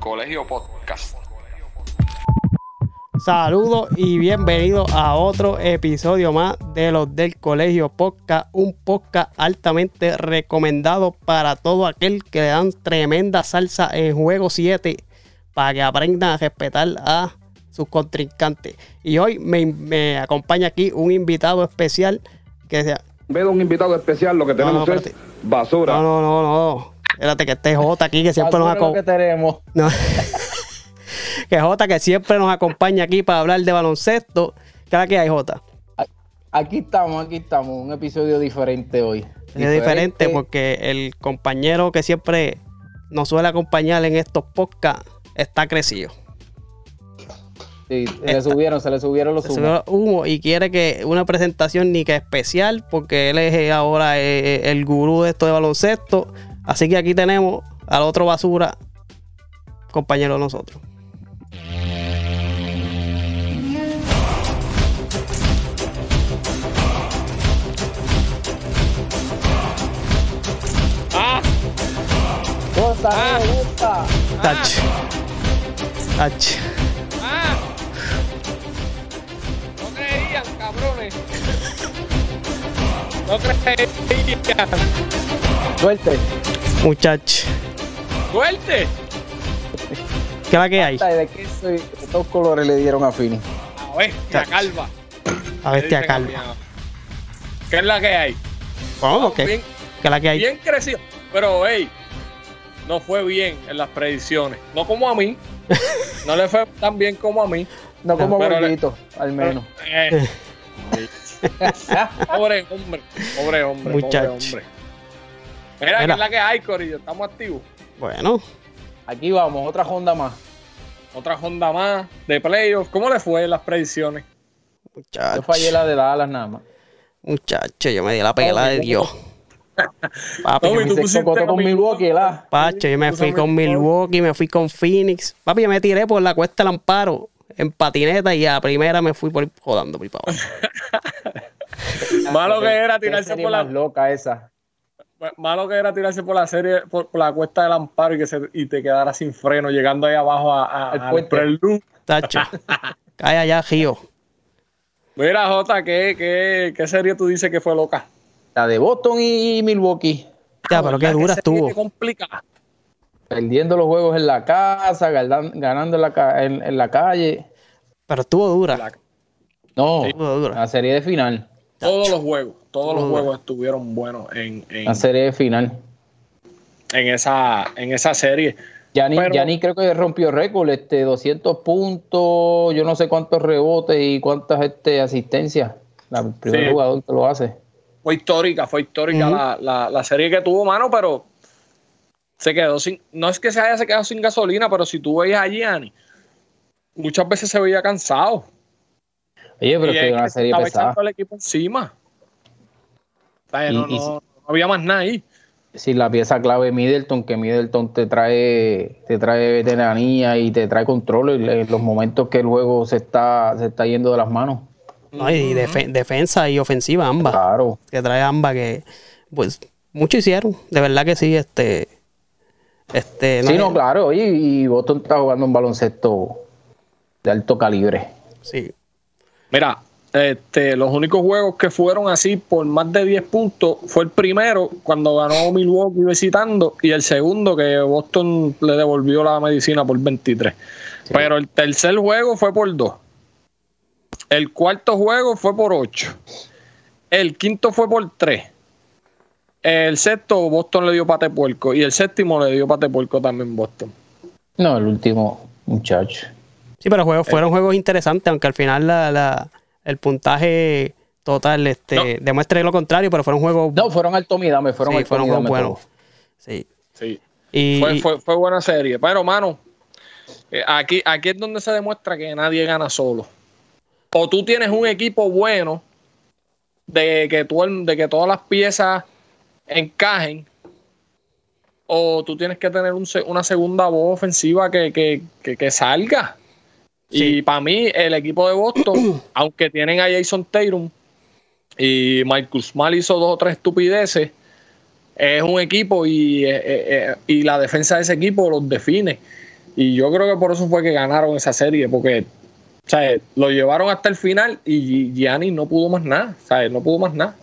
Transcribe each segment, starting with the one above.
Colegio Podcast. Saludos y bienvenidos a otro episodio más de los del Colegio Podcast, un podcast altamente recomendado para todo aquel que le dan tremenda salsa en juego 7 para que aprendan a respetar a sus contrincantes. Y hoy me, me acompaña aquí un invitado especial que sea... En vez de un invitado especial, lo que tenemos no, es espérate. basura. No, no, no, no. Espérate que esté Jota aquí que siempre nos es acompaña. que tenemos. No. que Jota que siempre nos acompaña aquí para hablar de baloncesto. ¿Qué es que hay, Jota? Aquí estamos, aquí estamos. Un episodio diferente hoy. Es diferente porque el compañero que siempre nos suele acompañar en estos podcasts está crecido. Sí, se le subieron, se le subieron los Se humos. humo y quiere que una presentación ni que especial porque él es eh, ahora eh, el gurú de esto de baloncesto. Así que aquí tenemos al otro basura, compañero de nosotros. ¡Gusta, eh, gusta! Tach. Tach. No creían. Suerte. Muchach. Suerte. ¿Qué es la que hay? Ay, ¿De qué soy? De todos colores le dieron a Fini. A bestia calva. A bestia mamá. ¿Qué es la que hay? ¿Cómo? ¿Qué? Bien, ¿Qué es la que hay? bien crecido. Pero, hey, no fue bien en las predicciones. No como a mí. No le fue tan bien como a mí. No como gordito, al menos. Eh, pobre hombre. Pobre hombre. Muchacho. Pobre hombre. Mira, ¿qué Mira. es la que hay, Corillo? Estamos activos. Bueno, Aquí vamos, otra Honda más. Otra Honda más de playoffs. ¿Cómo le fue en las predicciones? Yo muchacho. fallé la de Dallas nada más. Muchacho, yo me di la pela de Dios. Papi, Tommy, yo tú me- Se con Milwaukee. ¿la? Pacho, yo me fui con. Milwaukee, me fui con Phoenix. Papi, yo me tiré por la cuesta del amparo en patineta y a la primera me fui por jodando por para abajo. Malo que era Qué tirarse por la loca esa. malo que era tirarse por la serie por, por la cuesta del amparo y que se, y te quedara sin freno llegando ahí abajo a, a- Al al prelude. Tacho, cae allá, Gio. Mira, Jota, ¿qué, qué, qué serie tú dices que fue loca? La de Boston y Milwaukee. Ya, pero qué ¿Verdad que dura estuvo. complicada? Perdiendo los juegos en la casa, ganando en la, ca- en, en la calle. Pero estuvo dura. La- No, Estuvo dura. la serie de final. Todos los juegos, todos los juegos estuvieron buenos en, en, La serie de final. en esa, en esa serie. Yanni, Pero- Yanni creo que rompió récord, este, 200 puntos, yo no sé cuántos rebotes y cuántas este, asistencias. La- El primer Sí. jugador que lo hace. Fue histórica, fue histórica la, la, la serie que tuvo, mano, pero se quedó sin. No es que se haya quedado sin gasolina, pero si tú veías a Gianni, muchas veces se veía cansado. Oye, pero Y es que una que serie estaba pesada. echando el equipo encima. O sea, Y- no, y no- no había más nada ahí. Si la pieza clave Middleton, que Middleton te trae, te trae veteranía y te trae control en, los momentos que el juego se está, se está yendo de las manos. No, y defe- defensa y ofensiva, ambas. Claro. Que trae ambas que, pues, mucho hicieron. De verdad que sí, este. Este. Sí, no, claro. Y Boston está jugando un baloncesto de alto calibre. Sí. Mira, este, los únicos juegos que fueron así por más de 10 puntos fue el primero cuando ganó Milwaukee visitando y el segundo que Boston le devolvió la medicina por 23. Pero el tercer juego fue por 2. El cuarto juego fue por 8. El quinto fue por 3. El sexto Boston le dio pate puerco y el séptimo le dio pate puerco también Boston. No, el último muchacho. Sí, pero juegos, fueron juegos interesantes, aunque al final la, la- el puntaje total este, No. demuestra lo contrario, pero fueron juegos, No, fueron al Tommy Dame, fueron sí, al fueron juegos buenos. Sí. Sí. Y, Fue, fue, fue buena serie. Pero, mano, eh, aquí, aquí es donde se demuestra que nadie gana solo. O tú tienes un equipo bueno de que, tú, de que todas las piezas encajen, o tú tienes que tener un una segunda voz ofensiva que, que, que, que salga. Y para mí, el equipo de Boston, aunque tienen a Jason Tatum y Michael Small hizo dos o tres estupideces, es un equipo y, eh, eh, y la defensa de ese equipo los define. Y yo creo que por eso fue que ganaron esa serie, porque o sea, lo llevaron hasta el final y Gianni no pudo más nada, ¿sabes? No pudo más nada.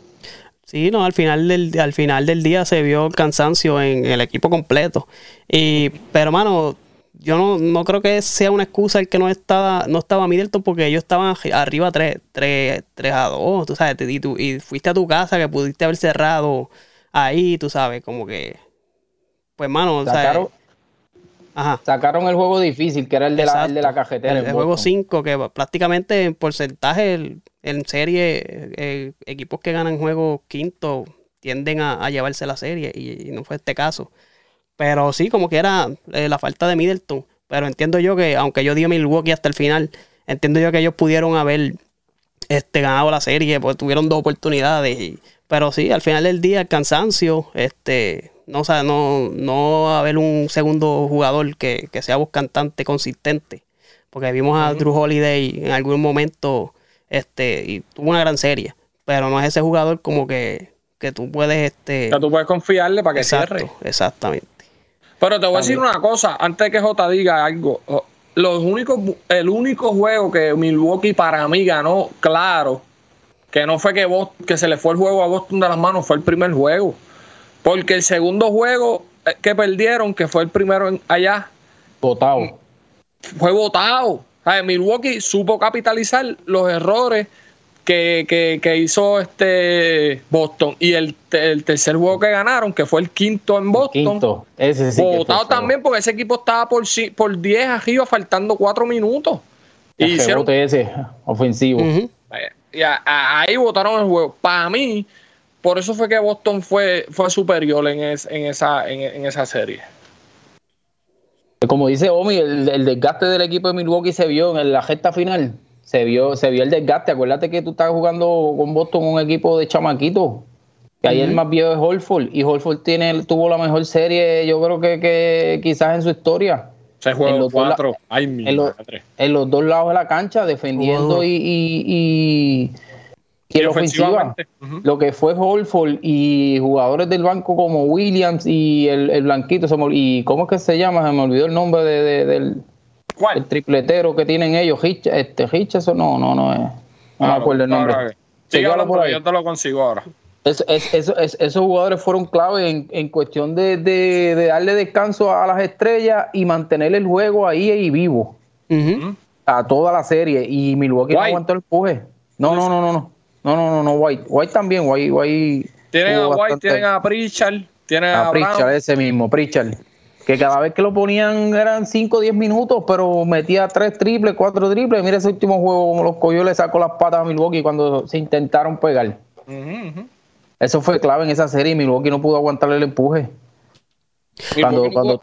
Sí, no, al final del, al final del día se vio el cansancio en el equipo completo. Y, pero, mano, yo no, no creo que sea una excusa el que no estaba, no estaba Middleton porque ellos estaban arriba 3, 3, 3 a 2, tú sabes, y, tú, y fuiste a tu casa que pudiste haber cerrado ahí, tú sabes, como que, pues, mano, o sea, Sacaron el juego difícil, que era el de, la, el de la, cajetera. El, juego 5, que prácticamente en porcentaje en serie, eh, equipos que ganan juegos quinto tienden a, llevarse la serie y, no fue este caso. Pero sí, como que era eh, la falta de Middleton. Pero entiendo yo que, aunque yo di a Milwaukee hasta el final, entiendo yo que ellos pudieron haber este, ganado la serie, porque tuvieron dos oportunidades. pero sí, al final del día, el cansancio, este, no, o sea, no, no haber un segundo jugador que, sea cantante consistente. Porque vimos a Drew Holiday en algún momento este, y tuvo una gran serie. Pero no es ese jugador como que, que tú puedes. Este... Que tú puedes confiarle para que Exacto, cierre. Exactamente. Pero te voy a decir una cosa, antes de que J diga algo. Los únicos, el único juego que Milwaukee para mí ganó, claro, que no fue que, que se le fue el juego a Boston de las manos, fue el primer juego. Porque el segundo juego eh, que perdieron, que fue el primero en, allá, votado. Fue votado. Milwaukee supo capitalizar los errores que, hizo este Boston. Y el, tercer juego que ganaron, que fue el quinto en Boston, quinto. Ese sí votado también porque ese equipo estaba por, por 10 arriba, faltando 4 minutos. y hicieron, ese ofensivo. y ahí votaron el juego. Para mí, por eso fue que Boston fue, fue superior en, en, esa, en, esa serie. Como dice Omi, el, desgaste del equipo de Milwaukee se vio en la recta final. Se vio, se vio el desgaste. Acuérdate que tú estás jugando con Boston un equipo de chamaquito. Que ahí el más viejo es Holford. Y Holford tiene, tuvo la mejor serie, yo creo que, que quizás en su historia. Se juega cuatro. en, los, en, los, dos lados de la cancha, defendiendo y y ofensiva, lo que fue Holford y jugadores del banco como Williams y el, Blanquito, y ¿cómo es que se llama? Se me olvidó el nombre de, del El tripletero que tienen ellos, Hitch, este, eso no, no, no es. No me ah, acuerdo el nombre. yo te lo consigo ahora. esos jugadores fueron clave en, en cuestión de, darle descanso a las estrellas y mantener el juego ahí y vivo. A toda la serie. Y Milwaukee no aguantó el empuje. No, no, no, no, no. No, no, no, no, White. White también, White. White tienen a White, tienen a Pritchard, tienen a, a Pritchard, ese mismo, Pritchard. Que cada vez que lo ponían eran 5 o 10 minutos, pero metía 3 triples, 4 triples. Mira ese último juego, como los cogió le sacó las patas a Milwaukee cuando se intentaron pegar. Eso fue clave en esa serie y Milwaukee no pudo aguantarle el empuje. Cuando, cuando,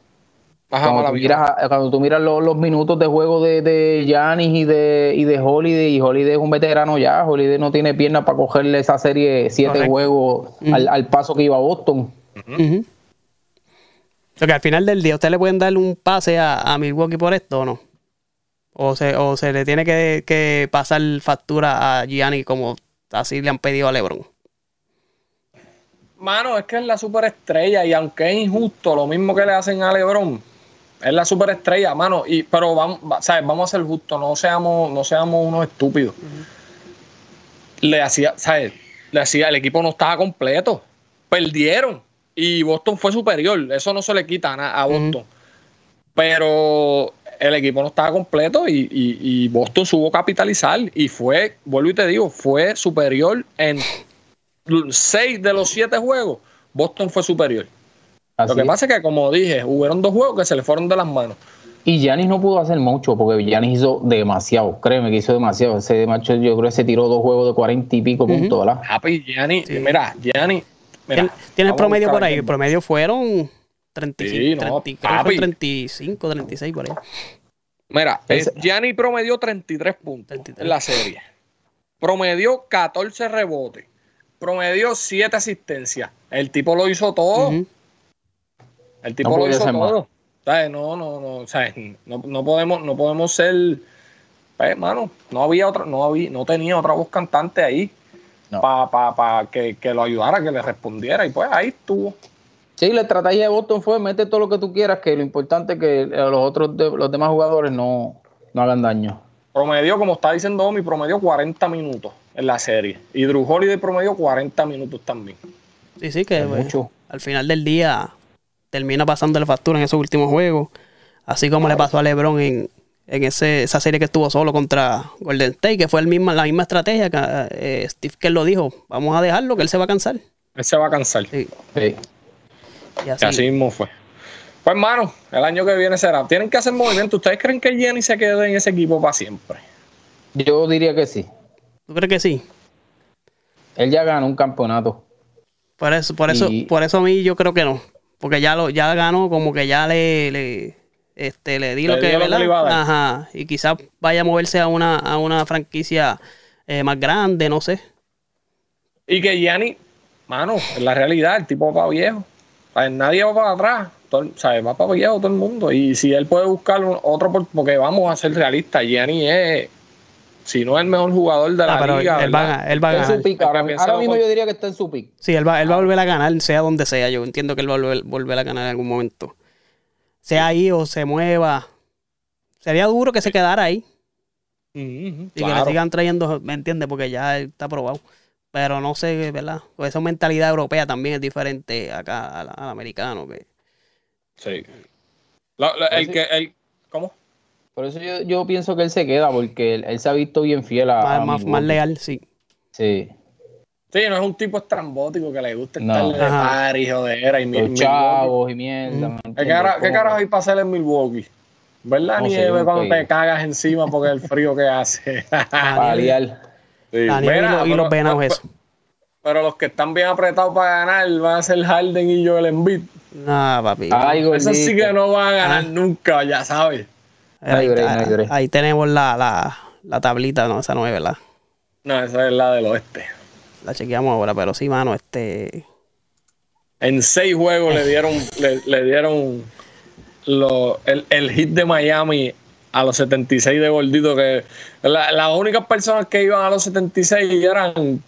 cuando, tú miras, cuando, tú miras, los, minutos de juego de, de Giannis y de, y de Holiday, y Holiday es un veterano ya, Holiday no tiene piernas para cogerle esa serie siete juegos al, paso que iba a Boston. al final del día, ¿usted le pueden dar un pase a, Milwaukee por esto o no? ¿O se, o se le tiene que, que pasar factura a Giannis como así le han pedido a LeBron? Mano, es que es la superestrella y aunque es injusto, lo mismo que le hacen a LeBron, es la superestrella, mano. Y, pero vamos, ¿sabes? vamos a ser justos, no seamos, no seamos unos estúpidos. Le hacía, ¿sabes? Le hacía, el equipo no estaba completo. Perdieron. Y Boston fue superior. Eso no se le quita a, Boston. Pero el equipo no estaba completo y, y, Boston supo capitalizar. Y fue, vuelvo y te digo, fue superior en seis de los siete juegos. Boston fue superior. Lo que pasa es que, como dije, hubieron dos juegos que se le fueron de las manos. Y Yanis no pudo hacer mucho porque Yanis hizo demasiado, créeme que hizo demasiado. Ese macho, yo creo que se tiró dos juegos de cuarenta y pico puntos, ¿verdad? Happy, Giannis, mira, Giannis. Tiene el promedio por ahí. El promedio fueron 35, sí, 35, 36 por ahí. Mira, Giannis promedió 33 puntos en la serie. Promedió 14 rebotes. Promedió 7 asistencias. El tipo lo hizo todo. El tipo lo hizo todo. No, no, no, no, no, podemos, no podemos ser pues, mano, no había otra, no había, no tenía otra voz cantante ahí No. para que, que lo ayudara, que le respondiera, y pues ahí estuvo. Sí, la estrategia de Boston fue mete todo lo que tú quieras, que lo importante es que los otros de- los demás jugadores no, no hagan daño. Promedió, como está diciendo Omi, promedió 40 minutos en la serie. Y Drew Holiday promedió 40 minutos también. Sí, sí, que Es pues, mucho. al final del día termina pasando la factura en esos últimos juegos. Así como le pasó a LeBron en, en ese, esa serie que estuvo solo contra Golden State, que fue el misma, la misma estrategia que eh, Steve Kerr lo dijo. Vamos a dejarlo, que él se va a cansar. Él se va a cansar. Sí, Sí. y Y así. mismo fue. Pues, hermano, el año que viene será. Tienen que hacer movimiento. ¿Ustedes creen que Jenny se quede en ese equipo para siempre? Yo diría que sí. ¿Tú crees que sí? Él ya ganó un campeonato. Por eso, por eso, por eso a mí yo creo que no. Porque ya lo, ya ganó, como que ya le, le, este, le di Le lo que, lo que ¿verdad? le iba a dar. Ajá. Y quizás vaya a moverse a una, a una franquicia eh, más grande, no sé. Y que Gianni, mano, en la realidad, el tipo va para viejo. O sea, nadie va para atrás. Todo, ¿sabes? Va para viejo todo el mundo. Y si él puede buscar otro, por- porque vamos a ser realistas, Gianni es, si no es el mejor jugador de la Ah, pero liga. él, va, a ¿verdad? ganar, él va a ganar. su pick ahora, ahora mismo yo diría que está en su pick. Sí, él va, él va a volver a ganar, sea donde sea. Yo entiendo que él va a volver, volver a ganar en algún momento. Sea ahí o se mueva. Sería duro que se quedara ahí. Y que le sigan trayendo, ¿me entiendes? Porque ya él está probado. Pero no sé, ¿verdad? Pues esa mentalidad europea también es diferente acá al, al americano. Que... Sí. Lo- lo- el que, el, ¿Cómo? Por eso yo, yo pienso que él se queda, porque él, él se ha visto bien fiel a. más, a más, leal, sí. Sí. Sí, no es un tipo estrambótico que le gusta No. estar de Ajá. party, jodera y mi- Los Milwaukee. chavos y mierda. Mm. ¿me ¿Qué, cara- carajo hay para hacer en Milwaukee? ¿Verdad, No sé, Nieve, cuando te cagas encima porque el frío que hace? Para liar. Sí, La nieve y los- y pero- los venados, pero- eso. Pero los que están bien apretados para ganar van a ser Harden y Joel Embiid. Nah, papi. Ay, Eso sí que no van a ganar Ah. nunca, ya sabes. No ahí, break, no hay break. ahí tenemos la, la, la tablita, no, esa no es, ¿verdad? No, esa es la del oeste. La chequeamos ahora, pero sí, mano, este. En seis juegos le dieron, le, le dieron lo- el, el hit de Miami a los 76 de gordito. Que la- las únicas personas que iban a los 76 eran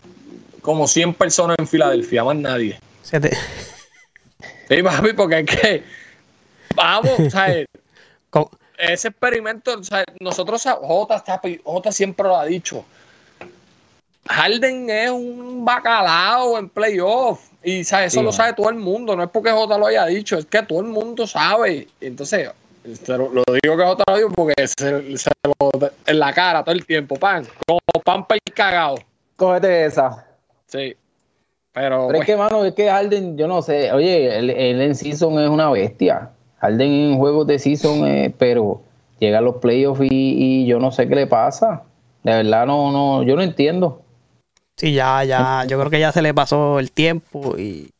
como 100 personas en Filadelfia, más nadie. siete- Sí, papi, porque es que vamos, ¿sabes? co- ese experimento, ¿sabes? nosotros, J, está- J siempre lo ha dicho. Harden es un bacalao en playoff. Y eso Sí, lo sabe todo el mundo. No es porque J lo haya dicho, es que todo el mundo sabe. Entonces, lo, lo digo que J lo digo porque se, se lo en la cara todo el tiempo, pan. Como pan per cagado. Cógete esa. Sí. Pero, Pero pues, es que, mano, es que Harden, yo no sé, oye, él, él en season es una bestia. Harden en juegos de season, es, pero llega a los playoffs y, y yo no sé qué le pasa. De verdad, no, no, yo no entiendo. Sí, ya, ya. Yo creo que ya se le pasó el tiempo y,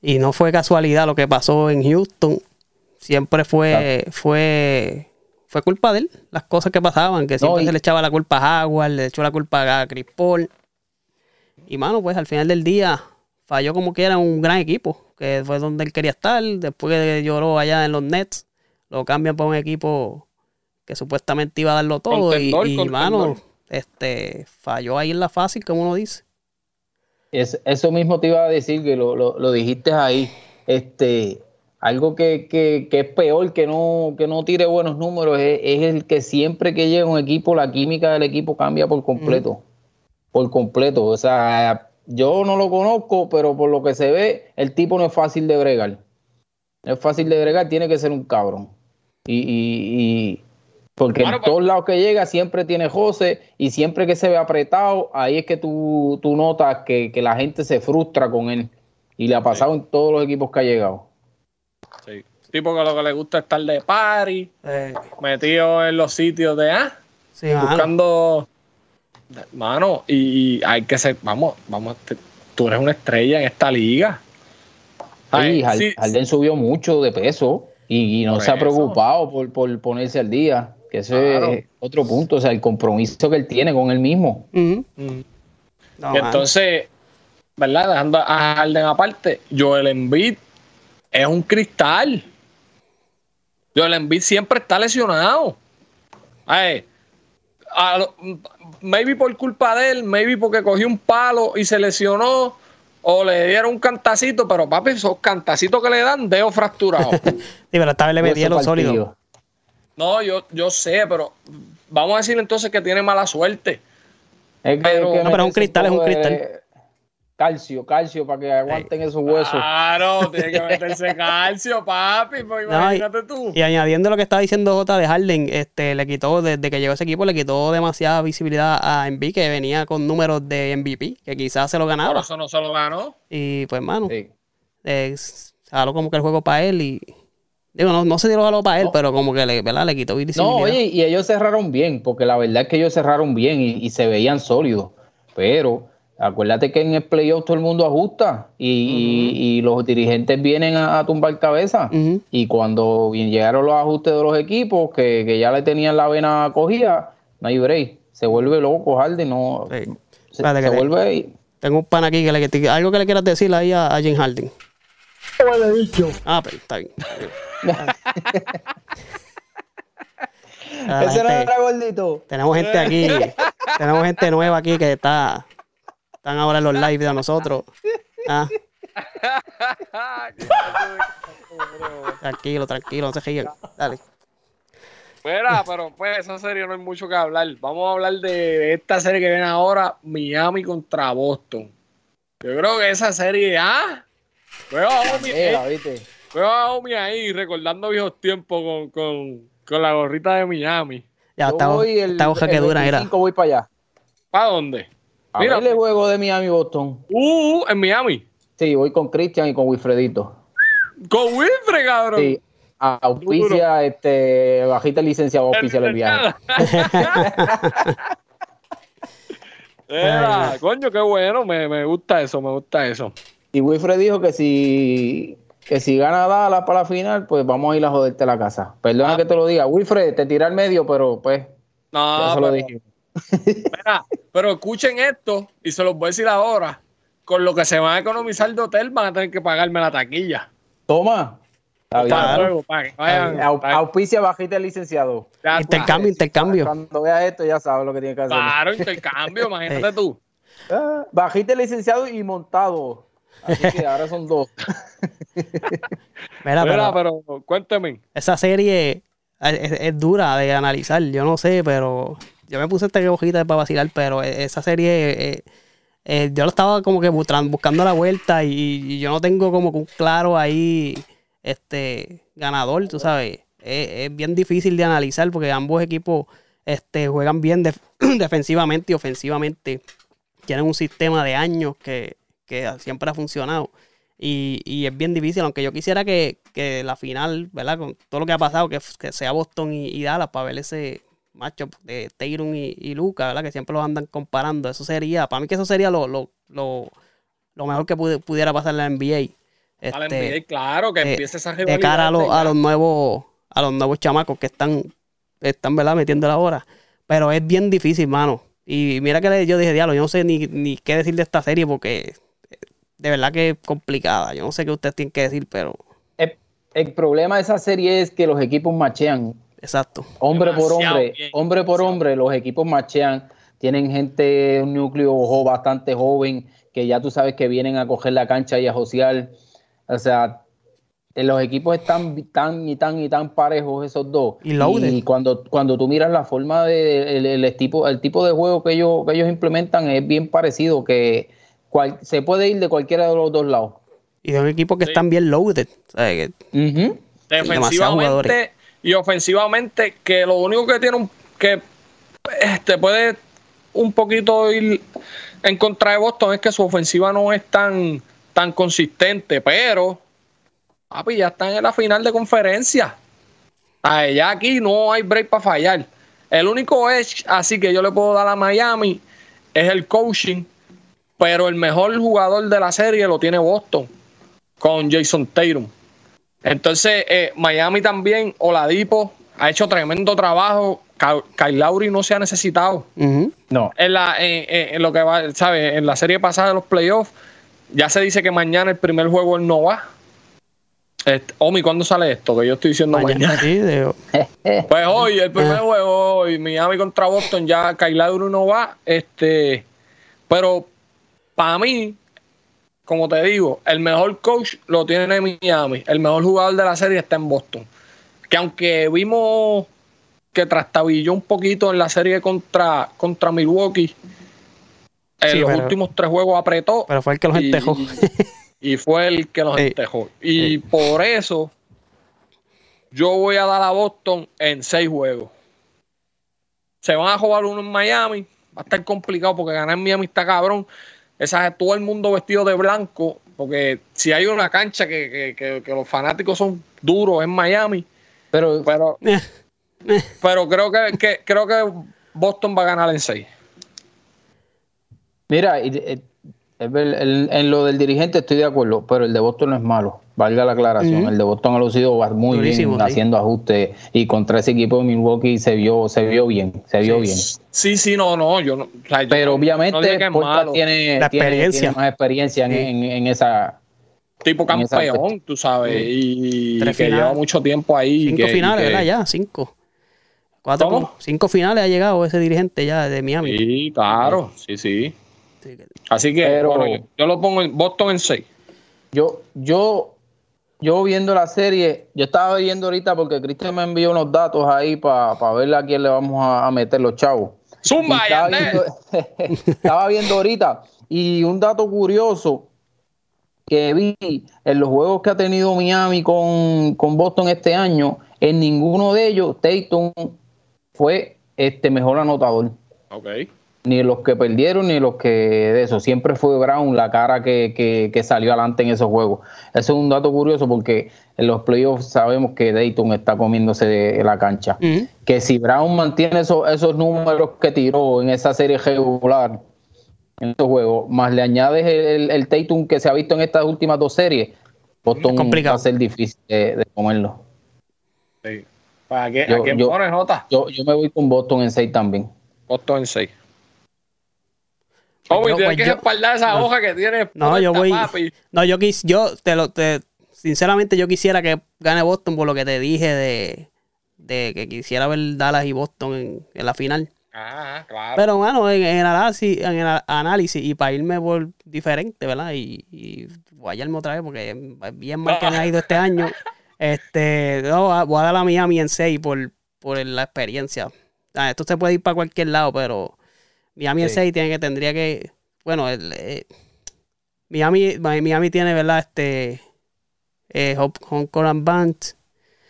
y no fue casualidad lo que pasó en Houston. Siempre fue, fue, fue culpa de él, las cosas que pasaban, que siempre y- se le echaba la culpa a Howard, le echó la culpa a Chris Paul. Y mano, pues al final del día falló como que era un gran equipo, que fue donde él quería estar. Después que lloró allá en los Nets, lo cambian para un equipo que supuestamente iba a darlo todo. Contendor, y, y mano, este, falló ahí en la fácil, como uno dice. Es, eso mismo te iba a decir, que lo, lo, lo dijiste ahí. Este, algo que, que, que es peor que no, que no tire buenos números es, es el que siempre que llega un equipo, la química del equipo cambia por completo. Por completo. O sea, yo no lo conozco, pero por lo que se ve, el tipo no es fácil de bregar. No es fácil de bregar, tiene que ser un cabrón. Y, y, y- porque en pues- todos lados que llega siempre tiene José y siempre que se ve apretado, ahí es que tú, tú notas que, que la gente se frustra con él. Y le ha pasado en todos los equipos que ha llegado. sí. Tipo que lo que le gusta es estar de party, Eh, metido en los sitios de ah, sí, buscando mano y, y hay que ser vamos vamos te- tú eres una estrella en esta liga Ay, Sí, Harden subió mucho de peso y, y no Por se ha preocupado por, por ponerse al día. Que Claro. es otro punto, o sea, el compromiso que él tiene con él mismo. Mm. No, Y mano. entonces verdad dejando a Harden aparte Joel Embiid es un cristal Joel Embiid siempre está lesionado Ay, a lo- maybe por culpa de él, maybe porque cogió un palo y se lesionó, o le dieron un cantacito, pero papi, esos cantacitos que le dan, dedo fracturado. Sí, pero esta vez le metieron partido. sólido. no, yo, yo sé, pero vamos a decir entonces que tiene mala suerte. Es que, Pero- hay que No, pero es un cristal, es un de cristal. Calcio, calcio, para que aguanten esos huesos. Claro, tiene que meterse calcio, papi, pues No, y, imagínate tú. y añadiendo lo que estaba diciendo Jota de Harden, este, le quitó, desde que llegó ese equipo, le quitó demasiada visibilidad a Embiid, que venía con números de MVP, que quizás se lo Por ganaba. eso no se lo ganó. Y pues, mano, Sí. eh, se jaló como que el juego para él y... Digo, no, no sé si lo para él, pero como que le, ¿verdad? le quitó visibilidad. No, oye, y ellos cerraron bien, porque la verdad es que ellos cerraron bien y, y se veían sólidos. Pero acuérdate que en el playoff todo el mundo ajusta y, y- y los dirigentes vienen a, a tumbar cabeza. Y cuando llegaron los ajustes de los equipos, que, que ya le tenían la vena cogida, no hay break. Se vuelve loco, Harden, no. Sí. Se, vuelve. Tengo un pan aquí que le algo que le quieras decir ahí a, a Jim Harden. Ah, pero está bien. está bien. Ah, Ese no gente- era gordito. tenemos gente aquí, tenemos gente nueva aquí que está, están ahora en los live de nosotros. Ah, tranquilo, tranquilo, no se ríen. Dale. Mira, pero pues esa serie no hay mucho que hablar. Vamos a hablar de esta serie que viene ahora, Miami contra Boston. Yo creo que esa serie, ah, veo a Omi, Era, eh, veo a Omi ahí recordando viejos tiempos con, con, con la gorrita de Miami. Ya está hoja que dura. 25 voy para allá. ¿Para dónde? A Mira. el juego de Miami Boston. Uh, en Miami. Sí, voy con Christian y con Wilfredito. Con Wilfred, cabrón. Sí. A- Auspicia, este, bajita licenciado, auspicia el viaje. Era, coño, qué bueno, me, me gusta eso, me gusta eso. Y Wilfred dijo que si, que si gana Dallas para la final, pues vamos a ir a joderte la casa. Perdona Ah. que te lo diga. Wilfred, te tiré al medio, pero pues, No, se lo dije. Mira, pero escuchen esto y se los voy a decir ahora. Con lo que se van a economizar de hotel van a tener que pagarme la taquilla. Toma. Auspicia bajita licenciado. ya- Intercambio, intercambio. Cuando veas esto ya sabes lo que tiene que hacer. Claro, intercambio, imagínate tú. Ah, Bajita licenciado y montado. Así que ahora son dos. Mira, Mira, pero pero cuénteme. esa serie es, es- es dura de analizar. Yo no sé, pero yo me puse esta hojita para vacilar, pero e- esa serie, eh, eh, yo lo estaba como que buscando, la vuelta y, yo no tengo como que un claro ahí este ganador, tú sabes. Es, es bien difícil de analizar porque ambos equipos este, juegan bien def- defensivamente y ofensivamente. Tienen un sistema de años que, que siempre ha funcionado. Y, y es bien difícil, aunque yo quisiera que, que la final, ¿verdad? Con todo lo que ha pasado, que, que sea Boston y Dallas para ver ese matchup de Tatum y, y Luca, ¿verdad? Que siempre los andan comparando. Eso sería, para mí que eso sería lo, lo, lo, lo mejor que pude- pudiera pasar en la NBA. Al Este, NBA, claro, que de- empiece esa de cara a, los- a los nuevos a los nuevos chamacos que están están verdad metiendo la hora pero es bien difícil mano y mira que yo dije diablo yo no sé ni, ni qué decir de esta serie porque eh, de verdad que es complicada yo no sé qué ustedes tienen que decir pero El, el problema de esa serie es que los equipos machean. Exacto Hombre por hombre, bien, hombre por demasiado. hombre, los equipos machean. Tienen gente, un núcleo jo- bastante joven, que ya tú sabes que vienen a coger la cancha y a josear. O sea, eh, los equipos están tan y tan y tan parejos esos dos. Y loaded. Y cuando, cuando tú miras la forma de el, el tipo, el tipo de juego que ellos, que ellos implementan es bien parecido, que cual- se puede ir de cualquiera de los dos lados. y de un equipo que Sí. están bien loaded o sea, que-. Defensivamente y ofensivamente, que lo único que tiene un, que este puede un poquito ir en contra de Boston es que su ofensiva no es tan, tan consistente, pero papi, ya están en la final de conferencia. Ya aquí no hay break para fallar. El único edge así que yo le puedo dar a Miami es el coaching, pero el mejor jugador de la serie lo tiene Boston con Jason Tatum. Entonces, eh, Miami también, Oladipo, ha hecho tremendo trabajo. Kyle Lowry no se ha necesitado. No. En, la, en, en- en lo que va, ¿sabes? En la serie pasada de los playoffs, ya se dice que mañana el primer juego él no va. Este, Omi, ¿cuándo sale esto? Que yo estoy diciendo mañana. Mañana, sí, de- Pues hoy, el primer Ah. juego, hoy, Miami contra Boston, ya Kyle Lowry no va. Este, pero para mí, como te digo, el mejor coach lo tiene Miami. El mejor jugador de la serie está en Boston. Que aunque vimos que trastabilló un poquito en la serie contra, contra Milwaukee, en Sí, los pero- últimos tres juegos apretó. pero fue el que los y- entejó. Y fue el que los Sí. entejó. Y por eso yo voy a dar a Boston en seis juegos. Se van a jugar uno en Miami. Va a estar complicado porque ganar en Miami está cabrón. Esa, todo el mundo vestido de blanco. Porque si hay una cancha que, que- que- que los fanáticos son duros en Miami. Pero Pero, Eh, pero creo que, que- creo que Boston va a ganar en seis. Mira, y- eh, es ver- el- en lo del dirigente estoy de acuerdo, pero el de Boston no es malo. Valga la aclaración. El de Boston ha lucido va muy Durísimo, bien sí. haciendo ajustes y contra ese equipo de Milwaukee se vio, se vio bien, se vio bien. Sí, sí, no, no. Yo no o sea, yo Pero obviamente no malo. tiene, La tiene- experiencia. tiene más experiencia en, Sí. en- en esa. tipo campeón, tú sabes, y Tres que finales. lleva mucho tiempo ahí. cinco que- finales, que- ¿verdad? Ya, cinco. Cuatro, ¿Cómo? cinco finales ha llegado ese dirigente ya de Miami. Sí, claro, sí, sí. Así que Pero- bueno, yo, lo pongo en Boston en 6. Yo, yo, yo viendo la serie, yo estaba viendo ahorita porque Cristian me envió unos datos ahí para ver a quién le vamos a, a meter los chavos. Zumba, estaba, viendo, estaba viendo ahorita y un dato curioso que vi en los juegos que ha tenido Miami con, con Boston este año, en ninguno de ellos Tatum fue este mejor anotador. Ok. Ni los que perdieron, ni los que de eso. Siempre fue Brown la cara que, que- que salió adelante en esos juegos. Eso es un dato curioso porque en los playoffs sabemos que Dayton está comiéndose de la cancha que si Brown mantiene esos, esos números que tiró en esa serie regular, en estos juegos, más le añades el, el, Tatum que se ha visto en estas últimas dos series, Boston va a ser difícil de, de comerlo. Sí. ¿Para qué, Yo- ¿A quién yo- pones nota? Yo, yo me voy con Boston en 6 también. Boston en 6. Pues Oh, y tienes pues que yo- respaldar esa no. hoja que tiene. No, yo voy. papi. No, yo quis, yo te lo, te, sinceramente yo quisiera que gane Boston por lo que te dije de, de que quisiera ver Dallas y Boston en, en la final. Ah, claro. Pero bueno, en, en análisis, en el análisis y para irme por diferente, ¿verdad? Y, y guayarme otra vez porque es bien mal que me ha ido este año. Este, no, voy a dar a Miami en 6 por, por la experiencia. Ah, esto se puede ir para cualquier lado, pero Miami en Sí. 6 tiene que, tendría que, bueno, el, eh, Miami, Miami tiene, ¿verdad? Este, eh, Home Court and Band.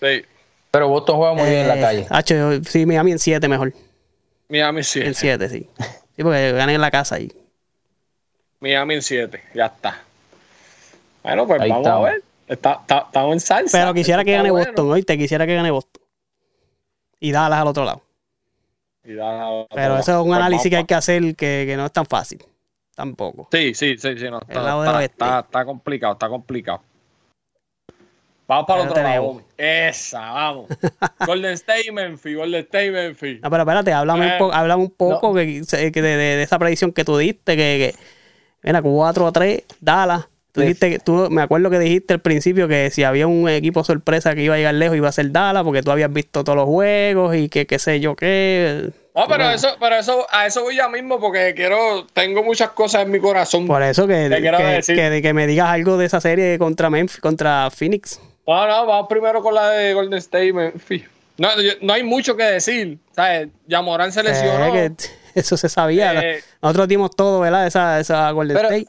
Sí. Pero Boston juega muy bien en la Eh, calle. yo- sí, Miami en 7 mejor. Miami en 7. En 7, sí. Sí, porque gané en la casa ahí. Miami en 7. Ya está. Bueno, pues Ahí vamos estamos. a ver. Está, está- estamos en salsa. Pero quisiera Eso que está gane bueno. Boston, oíste, quisiera que gane Boston. Y Dallas al otro lado. Y da- Pero da- eso es un análisis que hay que hacer que, que no es tan fácil. Tampoco. Sí, sí, sí, sí, no, está, del está, oeste. está- está complicado, está complicado. Vamos para el otro lado. tenemos. Esa, vamos. Golden State, Memphis, Golden State, Memphis. No, pero espérate, háblame, Eh, un, po- háblame un poco que, que de, de- de esa predicción que tú diste, que, que mira, 4 a 3, Dallas. Tú dijiste que tú, me acuerdo que dijiste al principio que si había un equipo sorpresa que iba a llegar lejos iba a ser Dallas, porque tú habías visto todos los juegos y que qué sé yo qué. No, pero Bueno, eso, pero eso, a eso voy ya mismo porque quiero, tengo muchas cosas en mi corazón. Por eso que, que, decir. que- que me digas algo de esa serie contra Memphis, contra Phoenix. No, no, vamos primero con la de Golden State, Memphis. No, no hay mucho que decir. ¿sabes? Yamorán se lesionó. Eh, que eso se sabía. Eh, Nosotros dimos todo, ¿verdad? Esa, esa Golden Pero- State.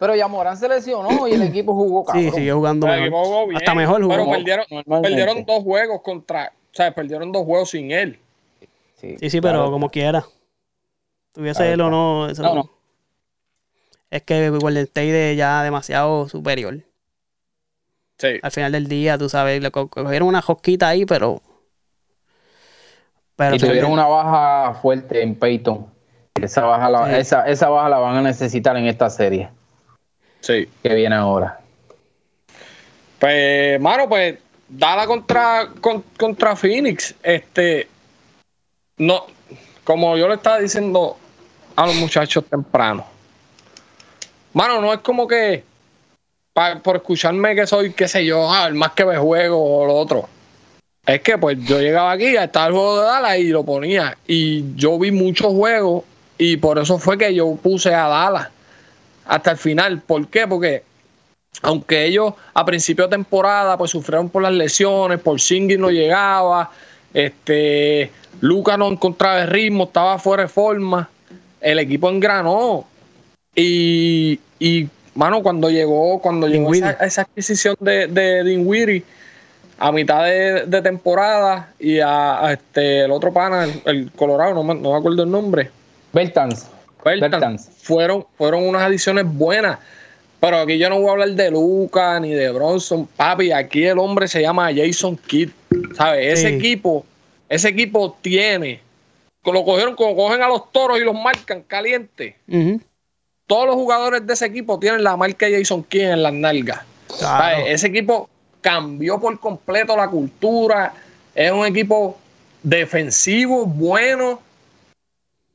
Pero ya Morán se lesionó y el equipo jugó cabrón. Sí, siguió jugando el mejor. jugó bien, Hasta mejor jugó. Pero perdieron, dos juegos contra. O sea, perdieron dos juegos sin él. Sí, sí, pero claro. como quiera. Tuviese Claro, él o no, eso No, no. Es que Golden State es ya demasiado superior. Sí. Al final del día, tú sabes, le co- cogieron una josquita ahí, pero. Pero y tuvieron una baja fuerte en Peyton. Esa baja, la, Sí. esa, esa baja la van a necesitar en esta serie Sí. que viene ahora. Pues, mano, pues, dala contra, con- contra Phoenix. Este, no, como yo le estaba diciendo a los muchachos temprano. Mano, no es como que por escucharme que soy, qué sé yo, ah, el más que ve juego o lo otro. Es que pues yo llegaba aquí, estaba el juego de Dallas y lo ponía. Y yo vi muchos juegos y por eso fue que yo puse a Dallas hasta el final. ¿Por qué? Porque aunque ellos a principio de temporada pues sufrieron por las lesiones, por Singing no llegaba, este Luca no encontraba el ritmo, estaba fuera de forma, el equipo engranó y, y mano, cuando llegó, cuando llegó esa, adquisición de, de Dinwiddie a mitad de, temporada y a, este el otro pana, el, Colorado, no me, no me acuerdo el nombre. Bertans. Fueron, fueron unas adiciones buenas. Pero aquí yo no voy a hablar de Luca ni de Bronson, papi. Aquí el hombre se llama Jason Kidd. ¿Sabes? Ese equipo, ese equipo tiene. Lo cogieron como cogen a los toros y los marcan caliente. Todos los jugadores de ese equipo tienen la marca Jason Kidd en las nalgas. Ese equipo cambió por completo la cultura. Es un equipo defensivo, bueno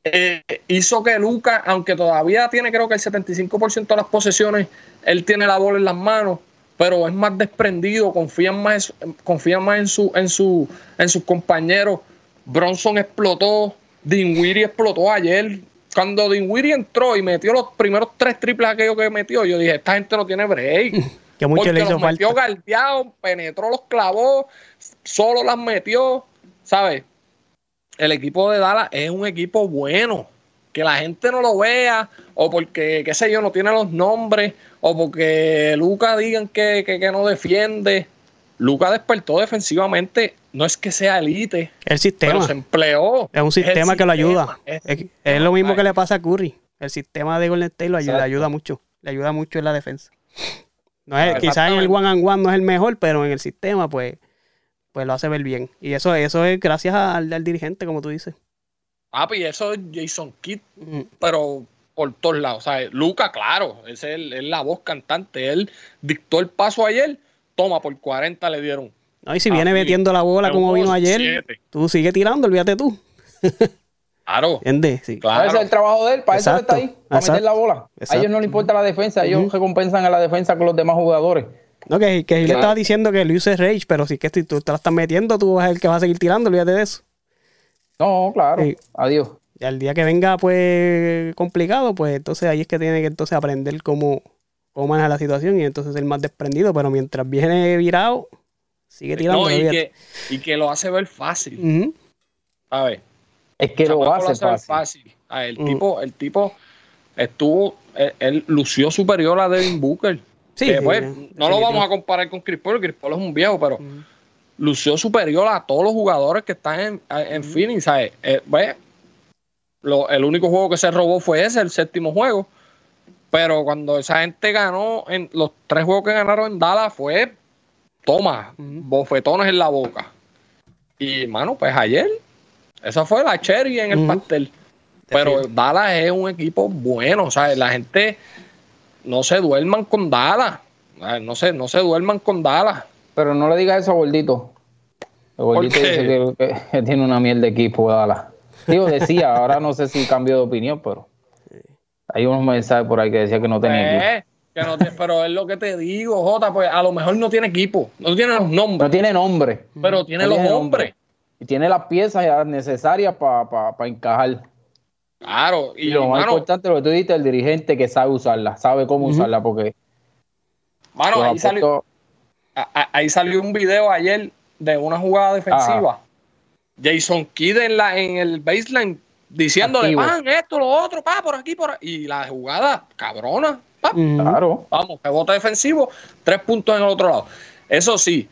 eh, hizo que Lucas, aunque todavía tiene creo que el 75% de las posesiones, él tiene la bola en las manos, pero es más desprendido, confía más, confía más en, su, en, su, en sus compañeros. Bronson explotó, Dinwiddie explotó ayer. Cuando Dinwiddie entró y metió los primeros tres triples aquellos que metió, yo dije, esta gente no tiene break. que mucho le hizo metió galdeado, penetró los clavos, solo las metió, ¿sabes? El equipo de Dallas es un equipo bueno. Que la gente no lo vea, o porque, qué sé yo, no tiene los nombres, o porque Luca digan que, no defiende. Luca despertó defensivamente, no es que sea elite. El sistema. Pero se empleó. Es un sistema que lo ayuda. Es, lo mismo que le pasa a Curry. El sistema de Golden State lo ayuda mucho. Le ayuda mucho en la defensa. No es, quizás en el one and one no es el mejor, pero en el sistema, pues, pues lo hace ver bien. Y eso, eso es gracias al, dirigente, como tú dices. Ah, pues eso es Jason Kidd, pero por todos lados. O sea, Luca, claro, es, el, es la voz cantante. Él dictó el paso ayer, toma, por 40 le dieron. No, y si viene metiendo la bola como vino ayer, tú sigue tirando, olvídate tú. Claro. Sí. claro. Ese es el trabajo de él, para eso está ahí, para meter la bola. A ellos no les importa la defensa, ellos recompensan a la defensa con los demás jugadores. No, que, que le estaba diciendo que Luis es Rage, pero si que tú, tú te la estás metiendo, tú vas a ser el que va a seguir tirando, olvídate de eso. No, claro. Adiós. Y al día que venga, pues, complicado, pues entonces ahí es que tiene que entonces aprender cómo, cómo manejar la situación y entonces ser más desprendido, pero mientras viene virado, sigue tirando. y, que, y, que, lo hace ver fácil. A ver. Es que lo hace, fácil. el, tipo, el tipo estuvo, él, lució superior a Devin Booker. Sí, pues, no lo vamos a comparar con Chris Paul, Chris Paul es un viejo, pero lució superior a todos los jugadores que están en, en Phoenix, ¿sabes? Eh, pues, el único juego que se robó fue ese, el séptimo juego. Pero cuando esa gente ganó, en los tres juegos que ganaron en Dallas fue, toma, bofetones en la boca. Y, hermano, pues ayer, esa fue la cherry en el pastel. Pero Dallas es un equipo bueno, ¿sabes? La gente no se duerman con Dallas. No se, no se duerman con Dallas. Pero no le digas eso a Gordito. El Gordito dice que, tiene una miel de equipo Dallas. Digo, decía, ahora no sé si cambió de opinión, pero hay unos mensajes por ahí que decía que no tenía equipo. pero es lo que te digo, Jota, pues a lo mejor no tiene equipo, no tiene los nombres. No tiene nombre. Pero tiene los nombres. Y tiene las piezas necesarias para encajar. Claro, y, lo más importante lo que tú dices, el dirigente que sabe usarla, sabe cómo usarla, porque. Mano, ahí salió, ahí salió un video ayer de una jugada defensiva. Jason Kidd en, la, en el baseline diciéndole, van, esto, lo otro, pa, por aquí, por aquí. Y la jugada, cabrona, Claro. Vamos, rebote defensivo, tres puntos en el otro lado. Eso sí,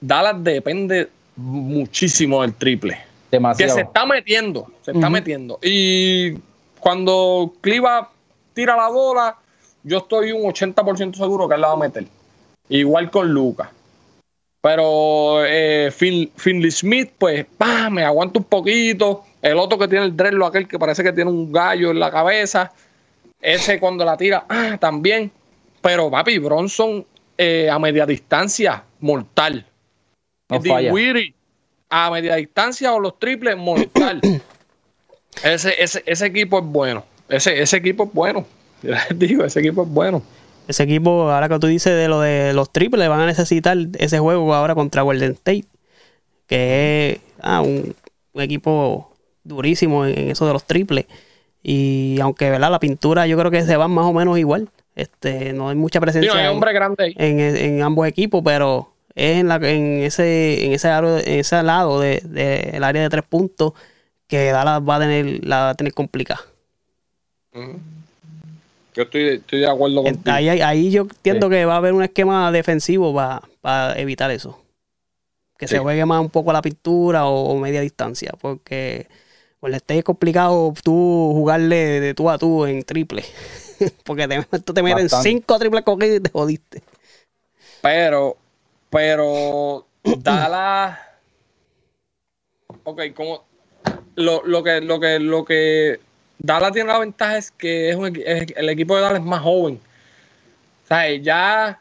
Dallas depende muchísimo del triple. Que se está metiendo, se está metiendo. Y cuando Cliva tira la bola, yo estoy un 80% seguro que él la va a meter. Igual con Lucas. Pero eh, Finley Smith, pues, me aguanta un poquito. El otro que tiene el dreadlock, aquel que parece que tiene un gallo en la cabeza. Ese cuando la tira, ah, también. Pero, papi, Bronson eh, a media distancia, mortal. No a media distancia o los triples, mortal. ese, ese, ese equipo es bueno. Ese, ese equipo es bueno. Yo les digo, ese equipo es bueno. ese equipo, ahora que tú dices de lo de los triples, van a necesitar ese juego ahora contra Golden State, que es ah, un, equipo durísimo en, eso de los triples. Y aunque ¿verdad? la pintura yo creo que se van más o menos igual. Este, no hay mucha presencia en, ambos equipos, pero es en, la, en ese en ese, en ese lado del de, área de tres puntos que Dallas va a tener, la va a tener complicada. Yo estoy, de acuerdo con ahí, ahí, yo entiendo que va a haber un esquema defensivo para, evitar eso. Que se juegue más un poco a la pintura o, media distancia. Porque pues esté es complicado tú jugarle de tú a tú en triple. porque te, tú te meten cinco triples cogidos y te jodiste. Pero, pero, Dallas. Ok, como. Lo, lo que, lo que, lo que Dallas tiene la ventaja es que es, el equipo de Dallas es más joven. O sea, ya,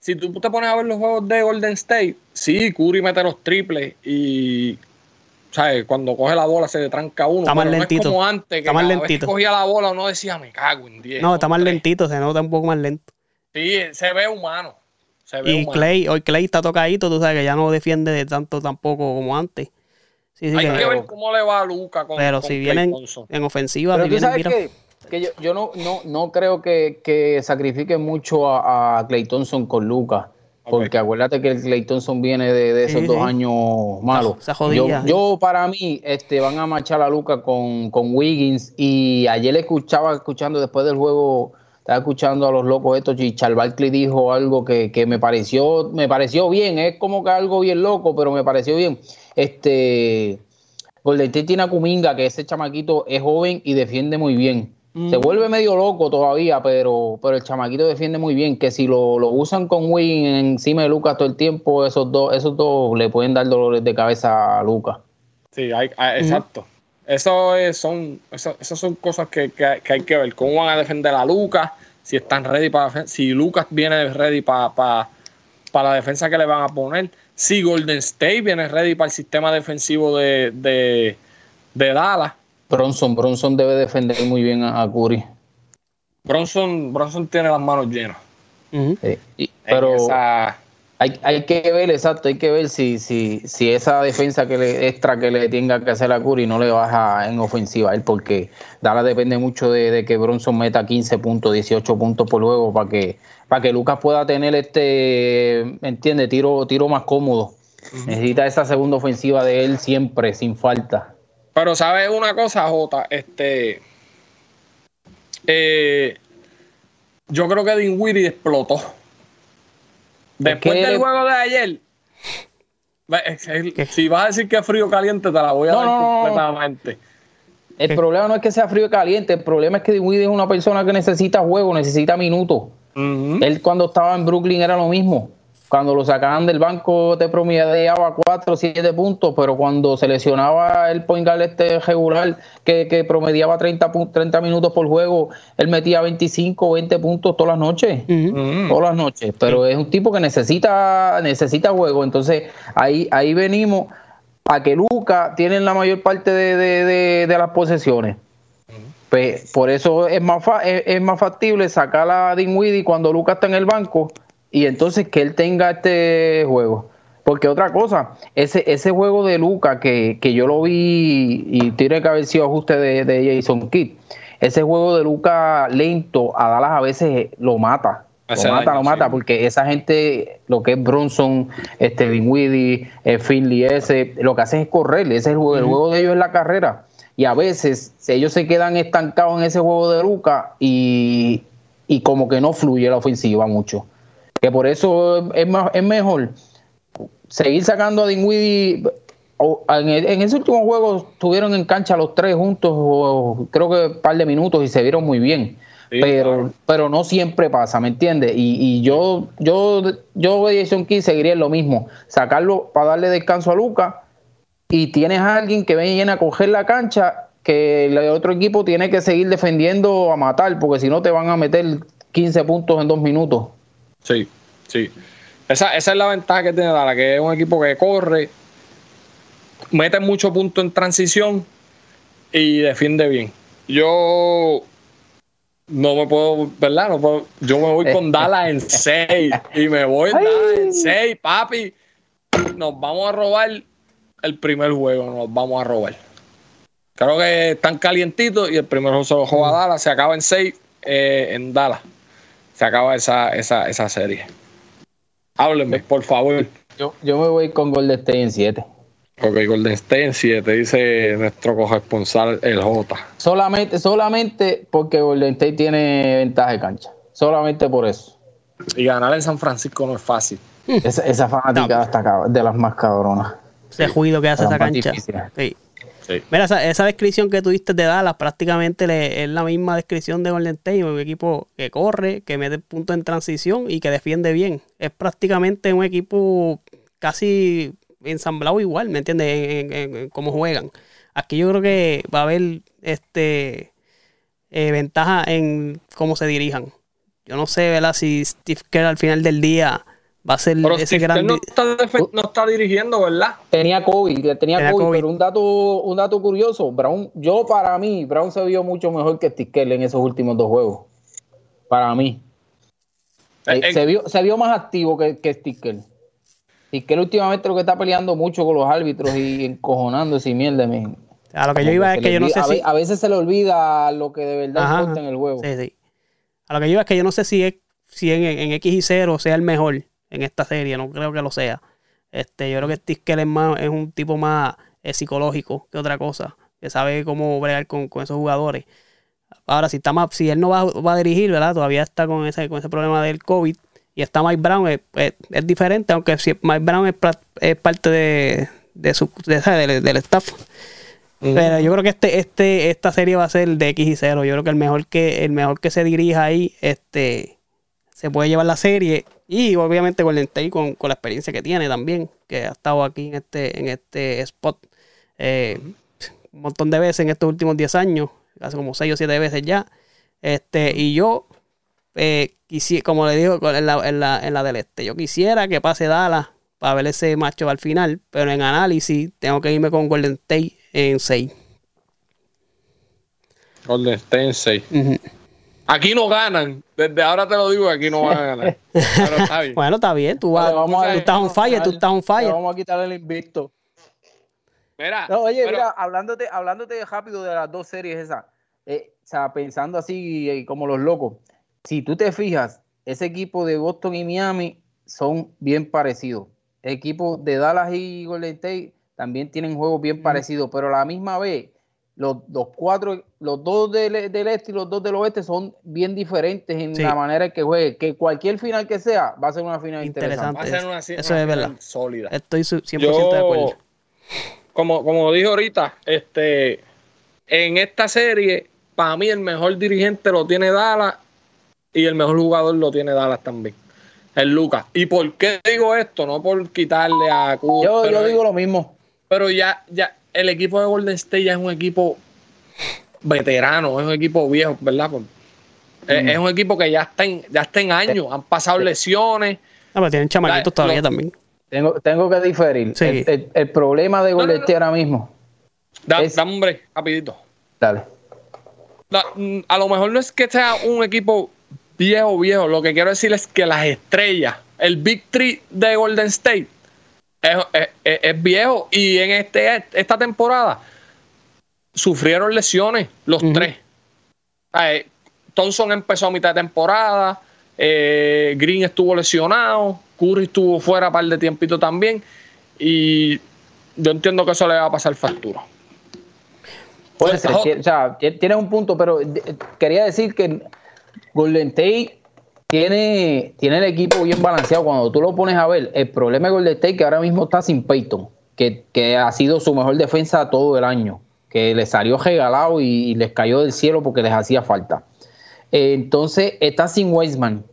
si tú te pones a ver los juegos de Golden State, sí, Curry mete los triples y, ¿sabes? Cuando coge la bola se le tranca uno. Está más lentito. No es como antes, que está más lentito. cogía la bola uno decía, me cago en 10. No, está más lentito, se nota un poco más lento. Sí, se ve humano. Se ve y Clay, hoy Clay está tocadito, tú sabes que ya no defiende de tanto tampoco como antes. Hay que, ver cómo le va a Luca con Pero si vienen en ofensiva, pero tú sabes que, yo, yo no, no, no, creo que, que sacrifique mucho a, a Clay Thompson con Luca. Porque acuérdate que el Clay Thompson viene de, esos dos años malos. yo, yo, para mí, este, van a marchar a Luca con, con Wiggins. Y ayer le escuchaba, escuchando después del juego, estaba escuchando a los locos estos y Charles Barkley dijo algo que, que, me pareció me pareció bien es como que algo bien loco pero me pareció bien. Este Golden State tiene a Kuminga que ese chamaquito es joven y defiende muy bien. Se vuelve medio loco todavía pero pero el chamaquito defiende muy bien que si lo, usan con Win encima de Lucas todo el tiempo esos dos esos dos le pueden dar dolores de cabeza a Lucas. Sí hay, exacto eso son, eso, esas son cosas que, hay que ver. ¿Cómo van a defender a Lucas? Si están ready para si Lucas viene ready para, para, la defensa que le van a poner. Si Golden State viene ready para el sistema defensivo de, de, Dallas. Bronson, Bronson debe defender muy bien a, Curry. Bronson, Bronson tiene las manos llenas. pero hay, hay, que ver, exacto, hay que ver si, si, si esa defensa que le, extra que le tenga que hacer a Curry no le baja en ofensiva a él, porque Dallas depende mucho de, que Bronson meta 15 puntos, 18 puntos por juego para que, para que Lucas pueda tener este, ¿entiende? Tiro, tiro más cómodo. Necesita esa segunda ofensiva de él siempre, sin falta. Pero sabes una cosa, Jota, este eh, yo creo que Dinwiddie explotó. Después del juego de ayer, si vas a decir que es frío o caliente, te la voy a dar completamente. El problema no es que sea frío o caliente, el problema es que Dinwiddie es una persona que necesita juego, necesita minutos. Él cuando estaba en Brooklyn era lo mismo. Cuando lo sacaban del banco te promediaba 4 o 7 puntos, pero cuando seleccionaba el point guard este regular que, promediaba 30, 30 minutos por juego, él metía 25 o 20 puntos todas las noches. Todas las noches. Pero es un tipo que necesita, necesita juego. Entonces ahí, ahí venimos a que Luca tiene la mayor parte de, las posesiones. Pues, por eso es más, es, más factible sacar a Dinwiddie cuando Luca está en el banco y entonces que él tenga este juego. Porque otra cosa, ese, ese juego de Luca que, yo lo vi y tiene que haber sido ajuste de, Jason Kidd, ese juego de Luca lento a Dallas a veces lo mata. Lo mata, lo mata, porque esa gente, lo que es Bronson, este Dinwiddie, eh, Finley, ese, lo que hacen es correr, ese es el juego, el juego de ellos es la carrera. Y a veces ellos se quedan estancados en ese juego de Luca y, y como que no fluye la ofensiva mucho que por eso es, más, es mejor seguir sacando a Dinwiddie. En, en, ese último juego estuvieron en cancha los tres juntos, creo que un par de minutos y se vieron muy bien. pero, pero no siempre pasa, ¿me entiendes? Y, y, yo, yo, yo Jason Key seguiría en lo mismo, sacarlo para darle descanso a Luca y tienes a alguien que viene a coger la cancha que el otro equipo tiene que seguir defendiendo a matar, porque si no te van a meter 15 puntos en dos minutos. Sí, sí. Esa, esa es la ventaja que tiene Dala, que es un equipo que corre, mete mucho punto en transición y defiende bien. Yo no me puedo, ¿verdad? No puedo, yo me voy con Dallas en 6 y me voy Dallas en 6, papi. Nos vamos a robar el primer juego, nos vamos a robar. Creo que están calientitos y el primer juego se lo juega a Dallas, se acaba en 6 eh, en Dallas. Se acaba esa, esa, esa serie. Háblenme, por favor. Yo, yo me voy con Golden State en 7. Ok, Golden State en 7, dice nuestro corresponsal el J. Solamente, solamente porque Golden State tiene ventaja de cancha. Solamente por eso. Y ganar en San Francisco no es fácil. Esa, esa fanática está de las más cabronas. Ese juido que hace esa cancha. Sí. Mira, esa, descripción que tuviste de Dallas prácticamente es la misma descripción de Golden State, un equipo que corre, que mete punto en transición y que defiende bien. Es prácticamente un equipo casi ensamblado igual, ¿me entiendes? En, cómo juegan. Aquí yo creo que va a haber este eh, ventaja en cómo se dirijan. Yo no sé, ¿verdad? Si Steve Kerr al final del día va a ser ese gran... No está, no está, dirigiendo, ¿verdad? Tenía COVID, tenía, COVID, pero un dato, un dato curioso, Brown, yo para mí, Brown se vio mucho mejor que Steve en esos últimos dos juegos. Para mí. Eh, eh, se, vio, se vio más activo que, que que él últimamente lo que está peleando mucho con los árbitros y encojonándose y mierda. A lo que yo iba es que yo no sé si. A veces se le olvida lo que de verdad importa en el juego. Sí, sí. A lo que yo iba es que yo no sé si, es, si en, en X y 0 sea el mejor en esta serie. No creo que lo sea. Este, yo creo que Steve es, más, es un tipo más eh, psicológico que otra cosa. Que sabe cómo bregar con, con esos jugadores. Ahora, si está más, si él no va, va, a dirigir, ¿verdad? Todavía está con ese, con ese problema del COVID y está Mike Brown, es, diferente, aunque si Mike Brown es, parte de, de su, del staff. Pero yo creo que este, este, esta serie va a ser de X y 0. Yo creo que el mejor que, el mejor que se dirija ahí, este, se puede llevar la serie. Y obviamente con el con, con la experiencia que tiene también, que ha estado aquí en este, en este spot eh, un montón de veces en estos últimos 10 años, hace como 6 o 7 veces ya. Este, y yo eh, como le digo en la, en, la, en la del este, yo quisiera que pase Dallas para ver ese macho al final, pero en análisis tengo que irme con Golden State en 6. Golden State en 6. Aquí no ganan. Desde ahora te lo digo, aquí no van a ganar. Pero está bien. bueno, está bien. Tú, vas, vamos tú, estás on fire, tú estás on fire. Vamos a quitarle el invicto. Mira, oye, mira, hablándote, hablándote rápido de las dos series esas, eh, o sea, pensando así eh, como los locos, si tú te fijas, ese equipo de Boston y Miami son bien parecidos. El equipo de Dallas y Golden State también tienen juegos bien parecidos, pero a la misma vez, los, cuatro, los dos del, este y los dos del oeste son bien diferentes en la manera en que juegue. Que cualquier final que sea, va a ser una final interesante. Va a ser una, Eso es verdad. Sólida. Estoy 100% de acuerdo. Como, como dije ahorita, este, en esta serie, para mí el mejor dirigente lo tiene Dallas y el mejor jugador lo tiene Dallas también. El Lucas. ¿Y por qué digo esto? No por quitarle a Yo, yo digo lo mismo. Pero ya, ya, el equipo de Golden State ya es un equipo veterano, es un equipo viejo, ¿verdad? es, un equipo que ya está en, ya está en años, han pasado lesiones. No, pero tienen chamaquitos todavía también. Tengo, tengo que diferir. El, problema de Golden State ahora mismo. dame, hombre, rapidito. Dale. Mm, a lo mejor no es que sea un equipo viejo, viejo. Lo que quiero decir es que las estrellas, el Big Three de Golden State, es, viejo. Y en este, esta temporada sufrieron lesiones los tres. Eh, Thompson empezó a mitad de temporada. Eh, Green estuvo lesionado. Curry estuvo fuera un par de tiempito también. Y yo entiendo que eso le va a pasar factura. Puede ser, o sea, tienes un punto, pero quería decir que Golden State tiene, tiene el equipo bien balanceado. Cuando tú lo pones a ver, el problema de Golden State que ahora mismo está sin Peyton, que, ha sido su mejor defensa todo el año, que le salió regalado y, les cayó del cielo porque les hacía falta. entonces está sin Weisman,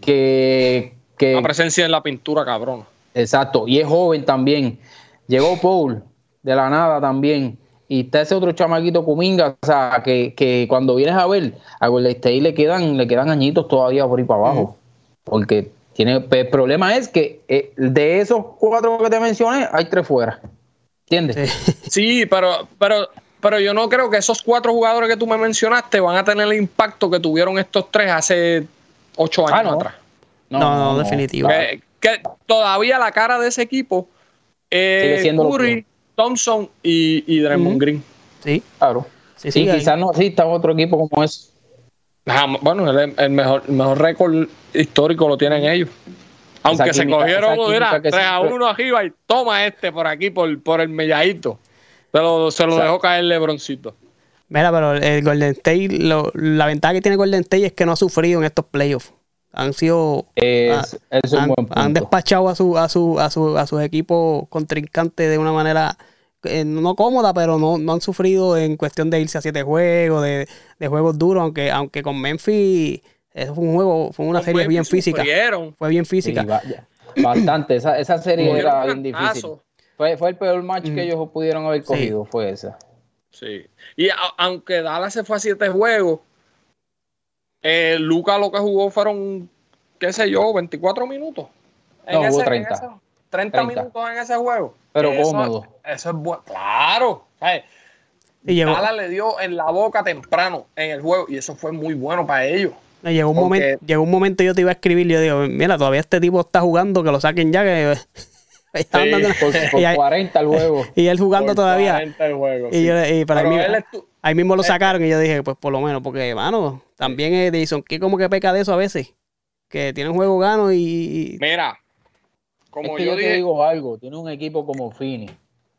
que, que... La presencia en la pintura, cabrón. Exacto, y es joven también. Llegó Paul de la nada también. Y está ese otro chamaquito Cuminga, o sea, que, cuando vienes a ver, a Golden State le quedan, le quedan añitos todavía por ahí para abajo. Porque tiene, el problema es que eh, de esos cuatro que te mencioné, hay tres fuera. ¿Entiendes? Sí, pero, pero pero yo no creo que esos cuatro jugadores que tú me mencionaste van a tener el impacto que tuvieron estos tres hace ocho Ah, años no. atrás. No, no, definitivo. Que, que todavía la cara de ese equipo Sigue es siendo lo Curry. Thompson y, y Draymond. Green. Sí, Claro. sí, Sí, sí. quizás no exista otro equipo como ese. Bueno, el, el mejor, el mejor récord histórico lo tienen ellos. Aunque se cogieron, mira, química que 3 a siempre- 1 arriba y toma este por aquí, por, por el melladito. Se lo, se lo dejó caer Lebroncito. Mira, pero el Golden State, lo- la ventaja que tiene Golden State es que no ha sufrido en estos playoffs. Han sido. Es, ah, es un han, buen punto. han despachado a su, a su, a su, a sus equipos contrincantes de una manera eh, no cómoda, pero no, no han sufrido en cuestión de irse a siete juegos, de, de juegos duros, aunque, aunque con Memphis eso fue un juego, fue una Con serie bien física. sufrieron. Fue bien física. bastante. Esa, esa serie era bien difícil. Fue, fue el peor match Mm. que ellos pudieron haber Sí. cogido, fue esa. Sí. Y a- aunque Dallas se fue a siete juegos, eh, Luca lo que jugó fueron, qué sé yo, 24 minutos. No, hubo 30. ese- 30, 30. minutos en ese juego. Pero Eso- cómodo. Eso es bueno. Claro. ¿sabes? Y llegó, Dallas le dio en la boca temprano en el juego y eso fue muy bueno para ellos. y llegó un porque- momento, llegó un momento yo te iba a escribir y yo digo, mira, todavía este tipo está jugando, que lo saquen ya, que Sí. dando- Por, por y, ahí- 40 el juego. y él jugando Por todavía. 40 el juego, Y, sí. yo, y para mí, ahí mismo lo eh, sacaron y yo dije, pues por lo menos, porque, mano, también es Jason que como que peca de eso a veces. Que tiene un juego gano y. Mira, Es como que yo, yo te digo algo, tiene un equipo como Fini.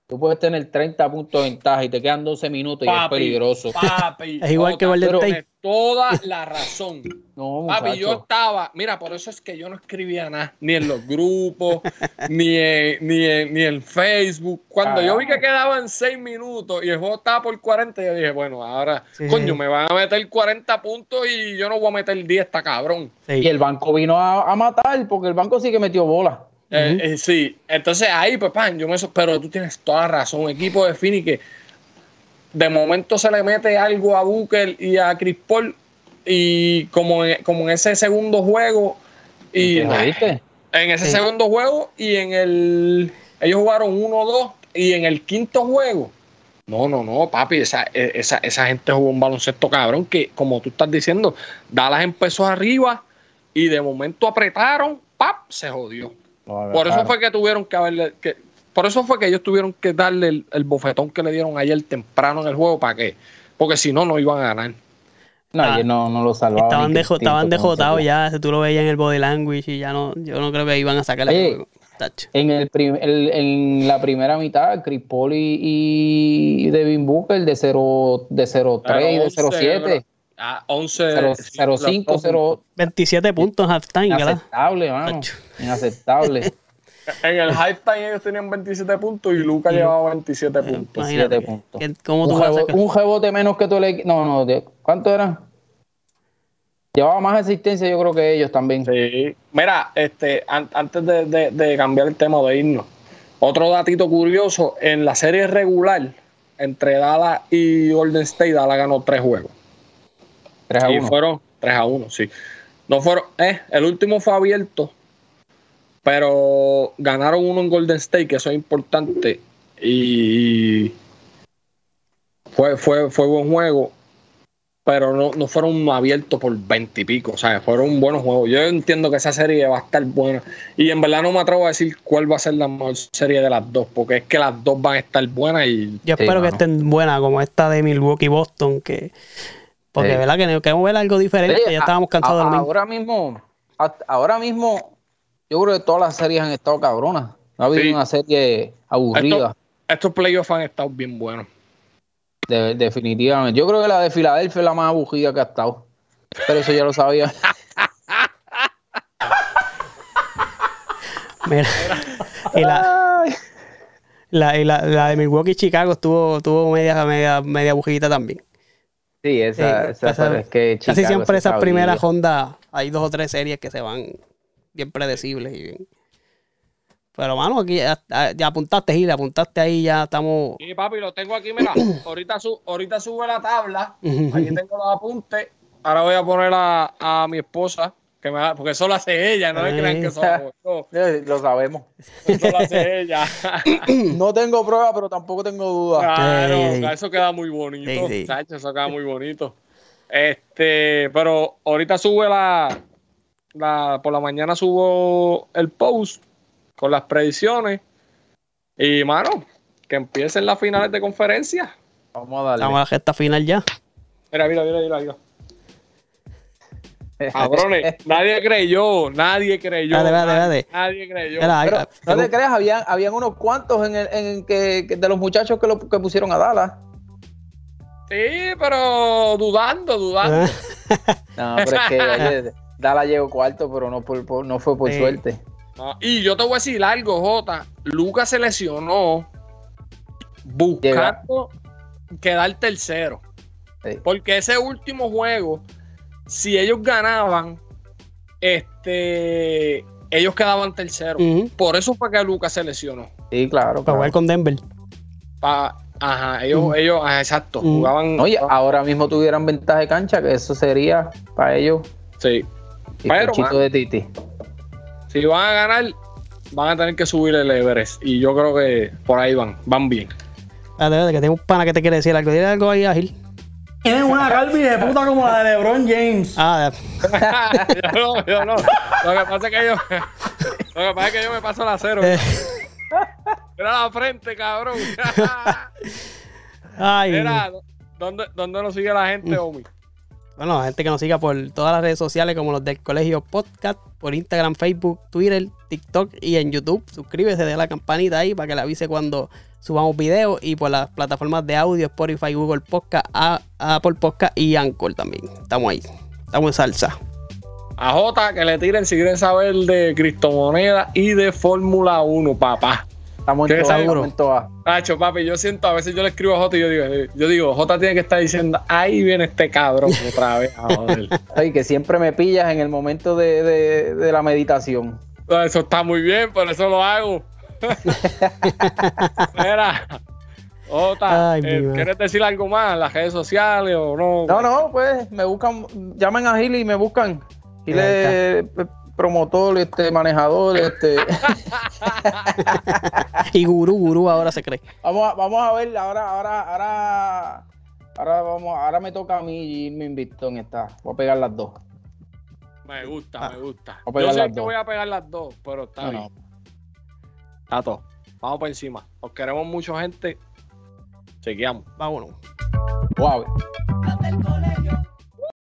Tú puedes tener 30 puntos de ventaja y te quedan 12 minutos y es peligroso. papi, Es igual que Golden tienes State. toda la razón. No, Papi, yo estaba, mira, por eso es que yo no escribía nada, ni en los grupos, ni, en, ni, en, ni en Facebook. Cuando yo vi que quedaban 6 minutos y el juego estaba por 40, yo dije, bueno, ahora, Sí. coño, me van a meter 40 puntos y yo no voy a meter 10, está cabrón. Sí. Y el banco vino a, a matar porque el banco sí que metió bola. Eh, eh, sí, entonces ahí, pues, pan, yo me so- pero tú tienes toda la razón. Un equipo de Fini que de momento se le mete algo a Booker y a Chris Paul, y como en, como en ese segundo juego, y en ese Sí. segundo juego, y en el. Ellos jugaron 1-2, y en el quinto juego. No, no, no, papi, esa, e- esa, esa gente jugó un baloncesto cabrón que, como tú estás diciendo, Dallas empezó arriba y de momento apretaron, ¡pap! se jodió. Por eso fue que tuvieron que haberle. Que, por eso fue que ellos tuvieron que darle el, el bofetón que le dieron ayer temprano en el juego. ¿Para qué? Porque si no, no iban a ganar. No, Ah, ellos no, no lo salvaban. Estaban, dejo- estaban dejotados ya, si tú lo veías en el body language y ya no, yo no creo que iban a sacar el juego. En, el prim- el- en la primera mitad, Chris Paul y, y Devin Booker de 0 de 0-3 y de 0-7. Ah, 11. 0-5, 0 27 puntos en halftime, ¿verdad? inaceptable, mano. Tacho. Inaceptable. En el halftime ellos tenían 27 puntos y Luca Y- llevaba 27 puntos. Imagínate. 7 puntos. ¿qué- ¿Cómo tú Un, vas a rebo- sacar? un rebote menos que tú le. No, no, de- ¿cuánto era? Llevaba más asistencia, yo creo que ellos también. Sí. Mira, este, an- antes de, de- de cambiar el tema de irnos, otro datito curioso: en la serie regular entre Dallas y Golden State, Dallas ganó tres juegos. 3 a Y 1. fueron 3 a 1, sí. No fueron, eh, el último fue abierto, pero ganaron uno en Golden State, que eso es importante. Y fue, fue, fue buen juego, pero no, no fueron abiertos por 20 y pico. O sea, fueron buenos juegos. Yo entiendo que esa serie va a estar buena. Y en verdad no me atrevo a decir cuál va a ser la mejor serie de las dos, porque es que las dos van a estar buenas y Yo Sí, espero que estén buenas como esta de Milwaukee Boston, que porque Sí. de verdad que queremos ver algo diferente, ya estábamos cansados de a- lo mismo. Ahora mismo, ahora mismo, yo creo que todas las series han estado cabronas. No ha habido Sí. una serie aburrida, estos, estos playoffs han estado bien buenos. de- definitivamente. Yo creo que la de Filadelfia es la más aburrida que ha estado. Pero eso ya lo sabía. Mira. y la, la, y la, la de Milwaukee Chicago estuvo, estuvo media, media, media bujita también. Sí, esa, Sí, esa, esa- es que Casi Chicago siempre se esas primeras Honda hay dos o tres series que se van bien predecibles y bien. Pero mano, aquí ya, ya apuntaste, Gil, apuntaste ahí, ya estamos. Sí, papi, lo tengo aquí, mira. ahorita, su, ahorita sube la tabla. Aquí tengo los apuntes. Ahora voy a poner a, a mi esposa Que me va- porque eso lo hace ella, no me crean que yo. Eh, Lo sabemos. Eso lo hace ella. No tengo prueba, pero tampoco tengo duda. Claro, Sí. eso queda muy bonito. Sí, sí. chacho, eso queda muy bonito. Este, pero ahorita sube la, la. Por la mañana subo el post con las predicciones. Y, mano, que empiecen las finales de conferencia. Vamos a darle. Estamos a la gesta final ya. Mira, mira, mira, mira. mira. Cabrones, nadie creyó, nadie creyó. Espérate, nadie, espérate. nadie creyó. Pero ah, no te creas, habían, habían unos cuantos en el, en que, que de los muchachos que, lo, que pusieron a Dallas. Sí, pero dudando, dudando. Ah, No, pero es que oye, Dallas llegó cuarto, pero no, por, por- no fue por Sí. suerte. No, y yo te voy a decir algo, Jota. Lucas se lesionó buscando quedar tercero. Sí. Porque ese último juego, si ellos ganaban, este, ellos quedaban tercero. Ujú. Por eso fue que Lucas se lesionó. Sí, claro. Para claro. jugar con Denver. Pa- ajá, ellos, ellos, ajá, exacto, jugaban. Oye, ahora mismo tuvieran ventaja de cancha, que eso sería para ellos sí. y Pero, mano. de Titi. Si van a ganar, van a tener que subir el Everest. Y yo creo que por ahí van, van bien. Espérate, espérate, que tengo un pana que te quiere decir algo. Dile algo ahí a Gil. Tienen una calvi de puta como la de LeBron James. Ah, yo no, yo no. Lo que pasa es que yo. Lo que pasa es que yo me paso la cero. eh, Mira la frente, cabrón. ay. Mira, ¿dónde, ¿dónde nos sigue la gente, Omi? Bueno, la gente que nos siga por todas las redes sociales como los del Colegio Podcast, por Instagram, Facebook, Twitter, TikTok y en YouTube. Suscríbese, de la campanita ahí para que le avise cuando subamos videos y por las plataformas de audio, Spotify, Google Podcast, Apple Podcast y Anchor también. Estamos ahí. Estamos en salsa. A Jota, que le tiren si quieren saber de criptomonedas y de Fórmula 1, papá. Estamos ¿Qué en todas, seguro? en papi, yo siento, a veces yo le escribo a Jota y yo digo, yo digo, Jota tiene que estar diciendo, ahí viene este cabrón otra vez. a joder". Ay, que siempre me pillas en el momento de, de- de la meditación. Eso está muy bien, por eso lo hago. Mira, Jota, Ay, eh. ¿quieres decir algo más en las redes sociales o no? No, no, pues me buscan, llamen a Gil y me buscan. Gil Ahí es eh, promotor, este, manejador, este. Y Gurú, Gurú ahora se cree. vamos, a, vamos a ver, ahora, ahora, ahora, ahora vamos, ahora me toca a mí irme invicto en esta. Voy a pegar las dos. Me gusta, Ah. me gusta. Yo sé que dos. voy a pegar las dos, pero está No, bien. no. Está todo. Vamos por encima. Os queremos mucho, gente. Chequeamos. Vámonos. Suave.